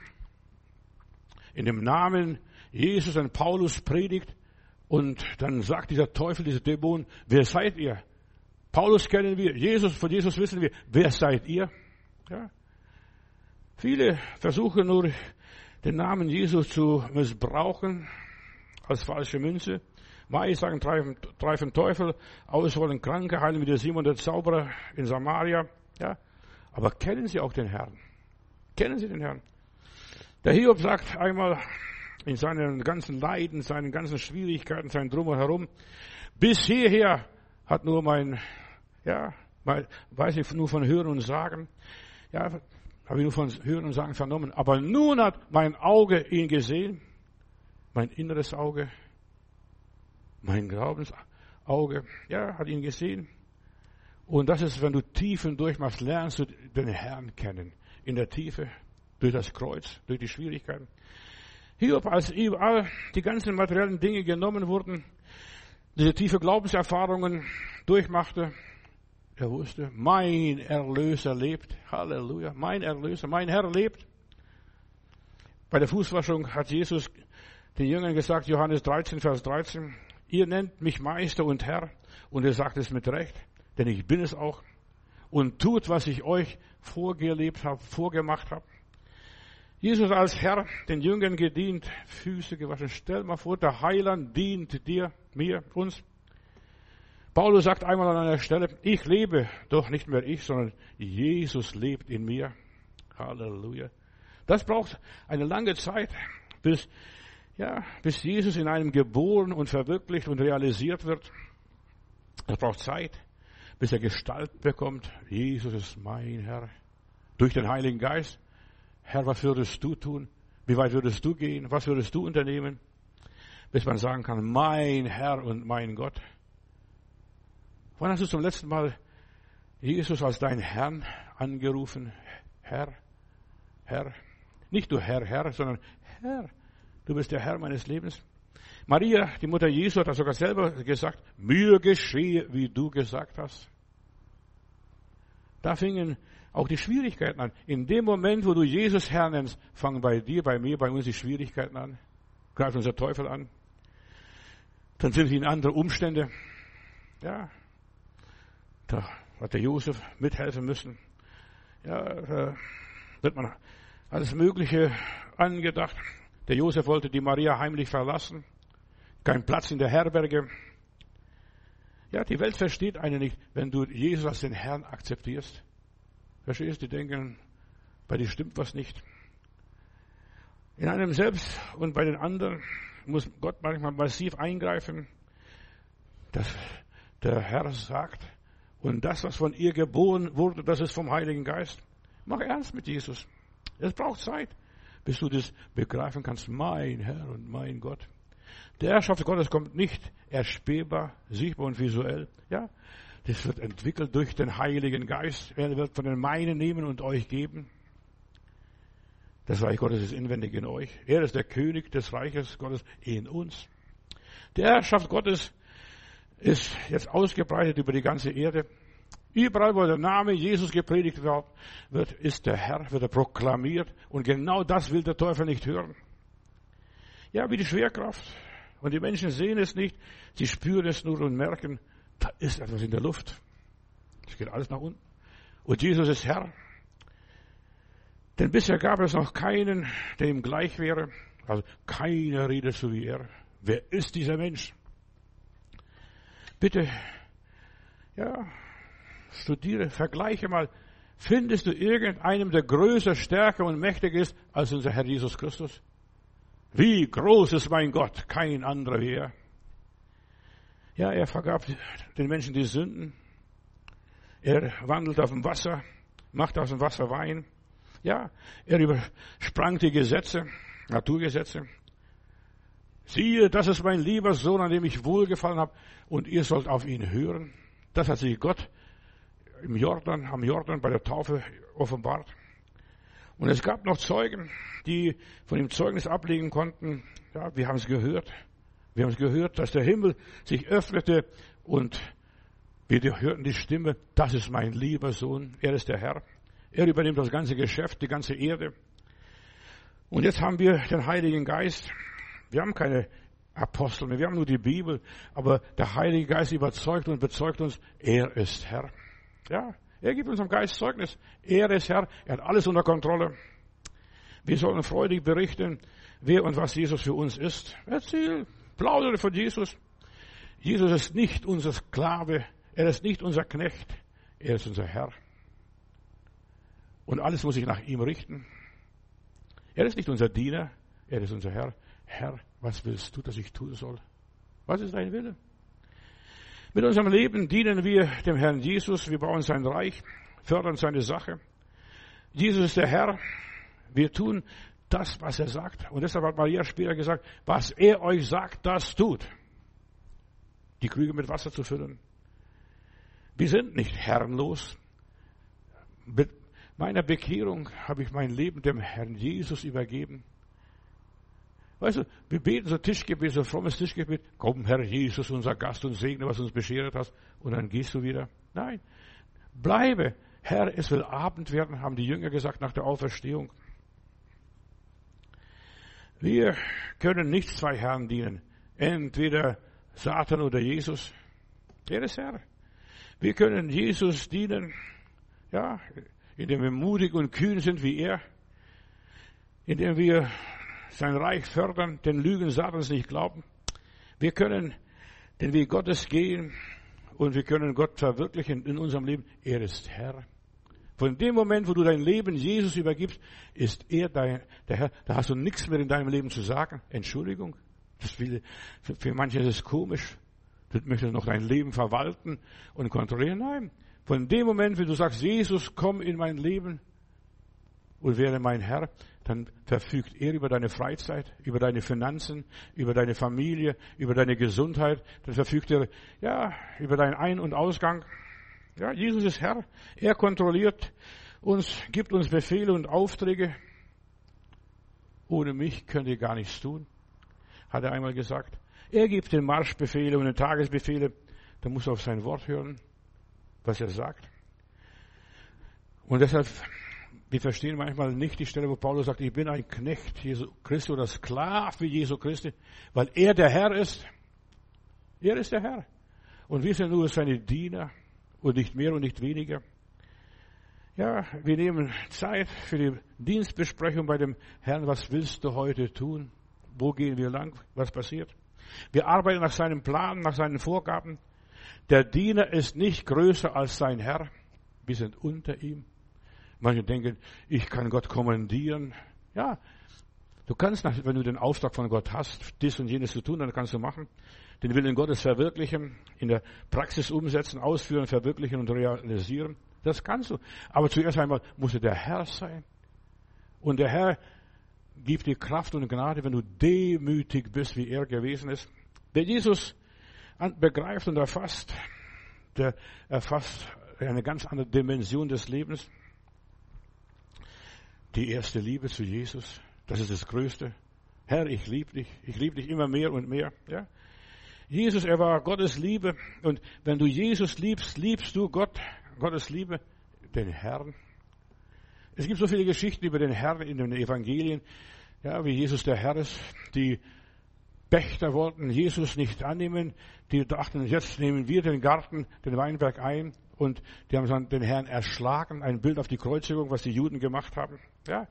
In dem Namen Jesus an Paulus predigt und dann sagt dieser Teufel, dieser Dämon, wer seid ihr? Paulus kennen wir, Jesus, von Jesus wissen wir, wer seid ihr? Ja. Viele versuchen nur den Namen Jesus zu missbrauchen als falsche Münze. Mai sagen, treiben Teufel, aus wollen Kranke, heilen wie der Simon der Zauberer in Samaria. Ja. Aber kennen Sie auch den Herrn? Kennen Sie den Herrn? Der Hiob sagt einmal in seinen ganzen Leiden, seinen ganzen Schwierigkeiten, sein Drumherum, bis hierher hat nur mein, ja, weiß ich nur von Hören und Sagen, ja, habe ich nur von Hören und Sagen vernommen. Aber nun hat mein Auge ihn gesehen, mein inneres Auge, mein Glaubensauge, ja, hat ihn gesehen. Und das ist, wenn du Tiefen durchmachst, lernst du den Herrn kennen. In der Tiefe, durch das Kreuz, durch die Schwierigkeiten. Hiob, als überall die ganzen materiellen Dinge genommen wurden, diese tiefe Glaubenserfahrungen durchmachte, er wusste, mein Erlöser lebt. Halleluja. Mein Erlöser, mein Herr lebt. Bei der Fußwaschung hat Jesus den Jüngern gesagt, Johannes 13, Vers 13, ihr nennt mich Meister und Herr. Und er sagt es mit Recht, denn ich bin es auch. Und tut, was ich euch vorgelebt habe, vorgemacht habe. Jesus als Herr den Jüngern gedient, Füße gewaschen. Stell mal vor, der Heiland dient dir, mir, uns. Paulus sagt einmal an einer Stelle, ich lebe, doch nicht mehr ich, sondern Jesus lebt in mir. Halleluja. Das braucht eine lange Zeit, bis, ja, bis Jesus in einem geboren und verwirklicht und realisiert wird. Das braucht Zeit, bis er Gestalt bekommt. Jesus ist mein Herr. Durch den Heiligen Geist. Herr, was würdest du tun? Wie weit würdest du gehen? Was würdest du unternehmen? Bis man sagen kann, mein Herr und mein Gott. Wann hast du zum letzten Mal Jesus als dein Herrn angerufen? Herr, Herr. Nicht du Herr, Herr, sondern Herr. Du bist der Herr meines Lebens. Maria, die Mutter Jesu, hat sogar selber gesagt, mir geschehe, wie du gesagt hast. Da fingen auch die Schwierigkeiten an. In dem Moment, wo du Jesus Herr nennst, fangen bei dir, bei mir, bei uns die Schwierigkeiten an. Greift unser Teufel an. Dann sind sie in andere Umstände. Ja, da hat der Josef mithelfen müssen. Ja, da wird man alles Mögliche angedacht. Der Josef wollte die Maria heimlich verlassen. Kein Platz in der Herberge. Ja, die Welt versteht einen nicht, wenn du Jesus als den Herrn akzeptierst. Verstehst du? Die denken, bei dir stimmt was nicht. In einem selbst und bei den anderen muss Gott manchmal massiv eingreifen. dass der Herr sagt, und das, was von ihr geboren wurde, das ist vom Heiligen Geist. Mach ernst mit Jesus. Es braucht Zeit, bis du das begreifen kannst. Mein Herr und mein Gott. Der Herrschaft Gottes kommt nicht erspähbar, sichtbar und visuell. Ja, das wird entwickelt durch den Heiligen Geist. Er wird von den meinen nehmen und euch geben. Das Reich Gottes ist inwendig in euch. Er ist der König des Reiches Gottes in uns. Die Herrschaft Gottes ist jetzt ausgebreitet über die ganze Erde. Überall, wo der Name Jesus gepredigt wird, ist der Herr, wird er proklamiert. Und genau das will der Teufel nicht hören. Ja, wie die Schwerkraft. Und die Menschen sehen es nicht. Sie spüren es nur und merken, da ist etwas in der Luft. Es geht alles nach unten. Und Jesus ist Herr. Denn bisher gab es noch keinen, der ihm gleich wäre. Also keiner redet so wie er. Wer ist dieser Mensch? Bitte, ja, studiere, vergleiche mal. Findest du irgendeinem, der größer, stärker und mächtiger ist als unser Herr Jesus Christus? Wie groß ist mein Gott? Kein anderer wie er. Ja, er vergab den Menschen die Sünden. Er wandelt auf dem Wasser, macht aus dem Wasser Wein. Ja, er übersprang die Gesetze, Naturgesetze. Siehe, das ist mein lieber Sohn, an dem ich wohlgefallen habe, und ihr sollt auf ihn hören. Das hat sich Gott im Jordan, am Jordan bei der Taufe offenbart. Und es gab noch Zeugen, die von ihm Zeugnis ablegen konnten. Ja, wir haben es gehört. Wir haben gehört, dass der Himmel sich öffnete und wir hörten die Stimme, das ist mein lieber Sohn, er ist der Herr. Er übernimmt das ganze Geschäft, die ganze Erde. Und jetzt haben wir den Heiligen Geist, wir haben keine Apostel mehr, wir haben nur die Bibel, aber der Heilige Geist überzeugt und bezeugt uns, er ist Herr. Ja, er gibt uns am Geist Zeugnis. Er ist Herr, er hat alles unter Kontrolle. Wir sollen freudig berichten, wer und was Jesus für uns ist. Erzähl, plaudere von Jesus. Jesus ist nicht unser Sklave, er ist nicht unser Knecht, er ist unser Herr. Und alles muss sich nach ihm richten. Er ist nicht unser Diener, er ist unser Herr. Herr, was willst du, dass ich tun soll? Was ist dein Wille? Mit unserem Leben dienen wir dem Herrn Jesus, wir bauen sein Reich, fördern seine Sache. Jesus ist der Herr. Wir tun das, was er sagt. Und deshalb hat Maria später gesagt, was er euch sagt, das tut. Die Krüge mit Wasser zu füllen. Wir sind nicht herrenlos. Mit meiner Bekehrung habe ich mein Leben dem Herrn Jesus übergeben. Weißt du, wir beten so Tischgebet, so frommes Tischgebet. Komm, Herr Jesus, unser Gast und segne, was uns beschert hast. Und dann gehst du wieder. Nein. Bleibe. Herr, es will Abend werden, haben die Jünger gesagt nach der Auferstehung. Wir können nicht zwei Herren dienen. Entweder Satan oder Jesus. Er ist Herr. Wir können Jesus dienen, ja, indem wir mutig und kühn sind wie er, indem wir sein Reich fördern, den Lügen Satans nicht glauben. Wir können den Weg Gottes gehen und wir können Gott verwirklichen in unserem Leben. Er ist Herr. Von dem Moment, wo du dein Leben Jesus übergibst, ist er dein, der Herr. Da hast du nichts mehr in deinem Leben zu sagen. Entschuldigung. Das will, für, für manche ist es komisch. Du möchtest noch dein Leben verwalten und kontrollieren. Nein. Von dem Moment, wenn du sagst, Jesus, komm in mein Leben und werde mein Herr, dann verfügt er über deine Freizeit, über deine Finanzen, über deine Familie, über deine Gesundheit. Dann verfügt er, ja, über deinen Ein- und Ausgang. Ja, Jesus ist Herr. Er kontrolliert uns, gibt uns Befehle und Aufträge. Ohne mich könnt ihr gar nichts tun, hat er einmal gesagt. Er gibt den Marschbefehle und den Tagesbefehle. Da muss auf sein Wort hören, was er sagt. Und deshalb wir verstehen manchmal nicht die Stelle, wo Paulus sagt, ich bin ein Knecht Jesu Christi oder Sklave Jesu Christi, weil er der Herr ist. Er ist der Herr. Und wir sind nur seine Diener und nicht mehr und nicht weniger. Ja, wir nehmen Zeit für die Dienstbesprechung bei dem Herrn. Was willst du heute tun? Wo gehen wir lang? Was passiert? Wir arbeiten nach seinem Plan, nach seinen Vorgaben. Der Diener ist nicht größer als sein Herr. Wir sind unter ihm. Manche denken, ich kann Gott kommandieren. Ja, Du kannst, wenn du den Auftrag von Gott hast, dies und jenes zu tun, dann kannst du machen. Den Willen Gottes verwirklichen, in der Praxis umsetzen, ausführen, verwirklichen und realisieren. Das kannst du. Aber zuerst einmal musst du der Herr sein. Und der Herr gibt dir Kraft und Gnade, wenn du demütig bist, wie er gewesen ist. Wer Jesus begreift und erfasst, der erfasst eine ganz andere Dimension des Lebens. Die erste Liebe zu Jesus, das ist das Größte. Herr, ich liebe dich. Ich liebe dich immer mehr und mehr. Ja? Jesus, er war Gottes Liebe. Und wenn du Jesus liebst, liebst du Gott, Gottes Liebe, den Herrn. Es gibt so viele Geschichten über den Herrn in den Evangelien, ja, wie Jesus der Herr ist. Die Pächter wollten Jesus nicht annehmen. Die dachten, jetzt nehmen wir den Garten, den Weinberg ein. Und die haben dann den Herrn erschlagen. Ein Bild auf die Kreuzigung, was die Juden gemacht haben. Ja,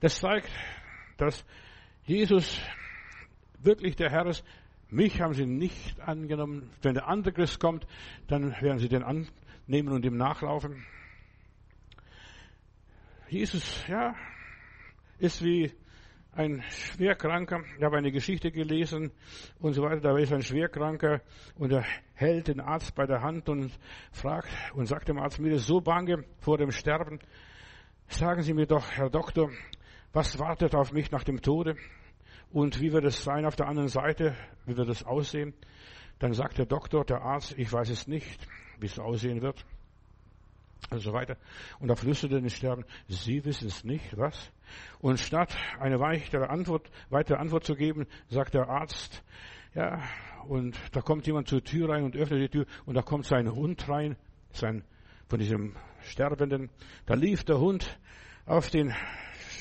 das zeigt, dass Jesus wirklich der Herr ist. Mich haben sie nicht angenommen. Wenn der andere Christ kommt, dann werden sie den annehmen und ihm nachlaufen. Jesus, ja, ist wie ein Schwerkranker. Ich habe eine Geschichte gelesen und so weiter. Da ist ein Schwerkranker und er hält den Arzt bei der Hand und fragt und sagt dem Arzt, mir ist so bange vor dem Sterben. Sagen Sie mir doch, Herr Doktor, was wartet auf mich nach dem Tode? Und wie wird es sein auf der anderen Seite? Wie wird es aussehen? Dann sagt der Doktor, der Arzt, ich weiß es nicht, wie es aussehen wird und so weiter. Und da flüsterte den Sterben, Sie wissen es nicht, was? Und statt eine weitere Antwort, weitere Antwort zu geben, sagt der Arzt, ja, und da kommt jemand zur Tür rein und öffnet die Tür und da kommt sein Hund rein, sein, von diesem Sterbenden. Da lief der Hund auf den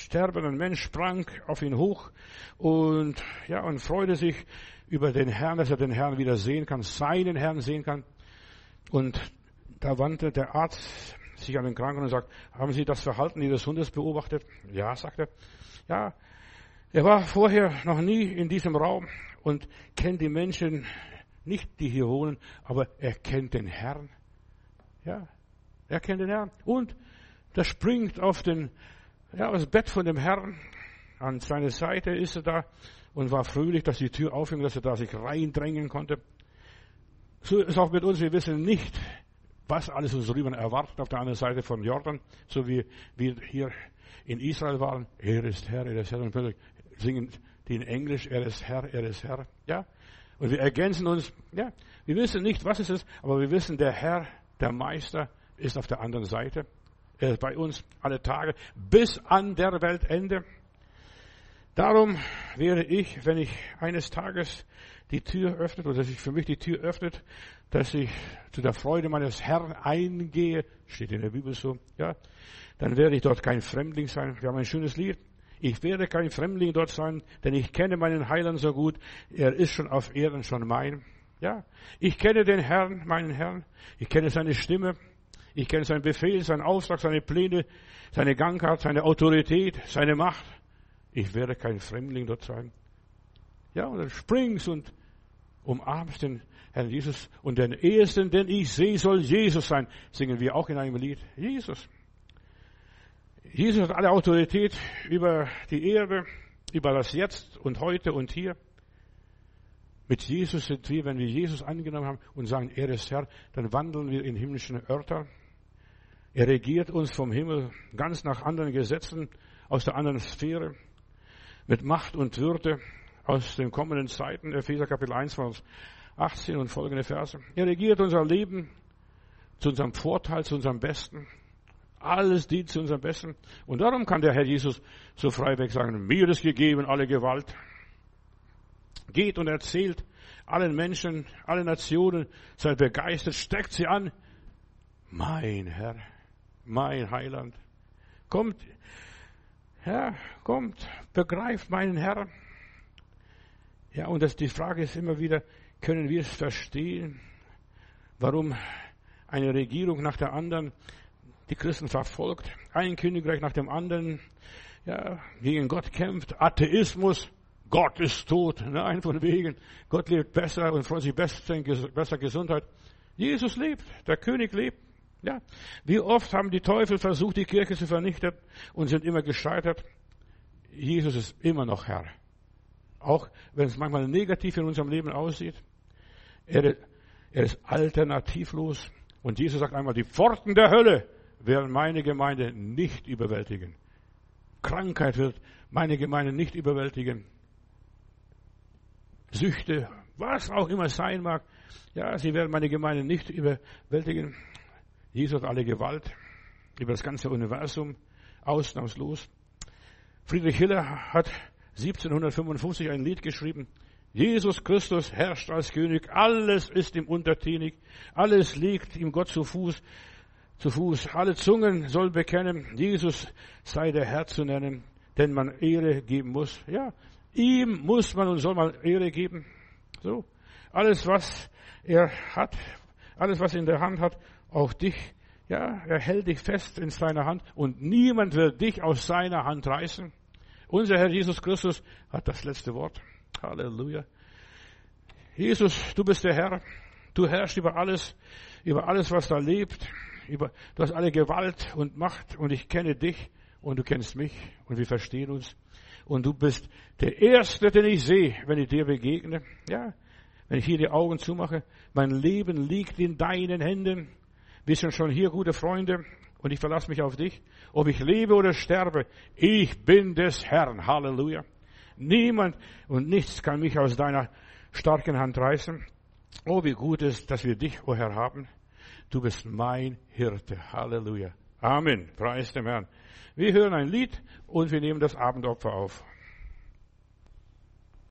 sterbenden Mensch, sprang auf ihn hoch und, ja, und freute sich über den Herrn, dass er den Herrn wieder sehen kann, seinen Herrn sehen kann. Und da wandte der Arzt sich an den Kranken und sagt, haben Sie das Verhalten Ihres Hundes beobachtet? Ja, sagt er. Ja, er war vorher noch nie in diesem Raum und kennt die Menschen nicht, die hier wohnen, aber er kennt den Herrn. Ja, er kennt den Herrn. Und der springt auf den, ja, das Bett von dem Herrn. An seiner Seite ist er da und war fröhlich, dass die Tür aufging, dass er da sich reindrängen konnte. So ist auch mit uns. Wir wissen nicht, was alles uns drüben erwartet auf der anderen Seite von Jordan, so wie wir hier in Israel waren. Er ist Herr, er ist Herr. Und plötzlich singen die in Englisch, er ist Herr, er ist Herr. Ja. Und wir ergänzen uns, ja. Wir wissen nicht, was es ist, aber wir wissen, der Herr, der Meister, ist auf der anderen Seite. Er ist bei uns alle Tage bis an der Weltende. Darum wäre ich, wenn ich eines Tages die Tür öffnet oder sich für mich die Tür öffnet, dass ich zu der Freude meines Herrn eingehe, steht in der Bibel so, ja, dann werde ich dort kein Fremdling sein. Wir haben ein schönes Lied. Ich werde kein Fremdling dort sein, denn ich kenne meinen Heiland so gut. Er ist schon auf Erden schon mein. Ja, ich kenne den Herrn, meinen Herrn. Ich kenne seine Stimme. Ich kenne seinen Befehl, seinen Auftrag, seine Pläne, seine Gangart, seine Autorität, seine Macht. Ich werde kein Fremdling dort sein. Ja, und dann springst und umarmst den Herrn Jesus. Und den Ersten, den ich sehe, soll Jesus sein. Singen wir auch in einem Lied. Jesus. Jesus hat alle Autorität über die Erde, über das Jetzt und heute und hier. Mit Jesus sind wir, wenn wir Jesus angenommen haben und sagen, er ist Herr, dann wandeln wir in himmlischen Örter. Er regiert uns vom Himmel ganz nach anderen Gesetzen, aus der anderen Sphäre, mit Macht und Würde aus den kommenden Zeiten, Epheser Kapitel 1, Vers 18 und folgende Verse. Er regiert unser Leben zu unserem Vorteil, zu unserem Besten. Alles dient zu unserem Besten. Und darum kann der Herr Jesus so freiweg sagen, mir ist gegeben alle Gewalt. Geht und erzählt allen Menschen, allen Nationen, seid begeistert, steckt sie an. Mein Herr, mein Heiland. Kommt, Herr, kommt, begreift meinen Herrn. Ja, und das, die Frage ist immer wieder, können wir es verstehen, warum eine Regierung nach der anderen die Christen verfolgt, ein Königreich nach dem anderen, ja, gegen Gott kämpft, Atheismus, Gott ist tot, nein, von wegen, Gott lebt besser und freut sich besser, Gesundheit. Jesus lebt, der König lebt. Ja, wie oft haben die Teufel versucht, die Kirche zu vernichten und sind immer gescheitert. Jesus ist immer noch Herr. Auch wenn es manchmal negativ in unserem Leben aussieht. Er, er ist alternativlos. Und Jesus sagt einmal, die Pforten der Hölle werden meine Gemeinde nicht überwältigen. Krankheit wird meine Gemeinde nicht überwältigen. Süchte, was auch immer sein mag, ja, sie werden meine Gemeinde nicht überwältigen. Jesus hat alle Gewalt über das ganze Universum, ausnahmslos. Friedrich Hiller hat 1755 ein Lied geschrieben. Jesus Christus herrscht als König, alles ist ihm untertänig, alles liegt ihm Gott zu Fuß, zu Fuß. Alle Zungen soll bekennen, Jesus sei der Herr zu nennen, denn man Ehre geben muss. Ja, ihm muss man und soll man Ehre geben. So. Alles, was er hat, alles, was er in der Hand hat, auch dich, ja, er hält dich fest in seiner Hand und niemand wird dich aus seiner Hand reißen. Unser Herr Jesus Christus hat das letzte Wort. Halleluja. Jesus, du bist der Herr. Du herrschst über alles, über alles, was da lebt. Über, du hast alle Gewalt und Macht und ich kenne dich und du kennst mich und wir verstehen uns. Und du bist der Erste, den ich sehe, wenn ich dir begegne. Ja, wenn ich hier die Augen zumache. Mein Leben liegt in deinen Händen. Wir sind schon hier gute Freunde und ich verlasse mich auf dich. Ob ich lebe oder sterbe, ich bin des Herrn. Halleluja. Niemand und nichts kann mich aus deiner starken Hand reißen. Oh, wie gut ist, dass wir dich, o oh Herr, haben. Du bist mein Hirte. Halleluja. Amen. Preis dem Herrn. Wir hören ein Lied und wir nehmen das Abendopfer auf.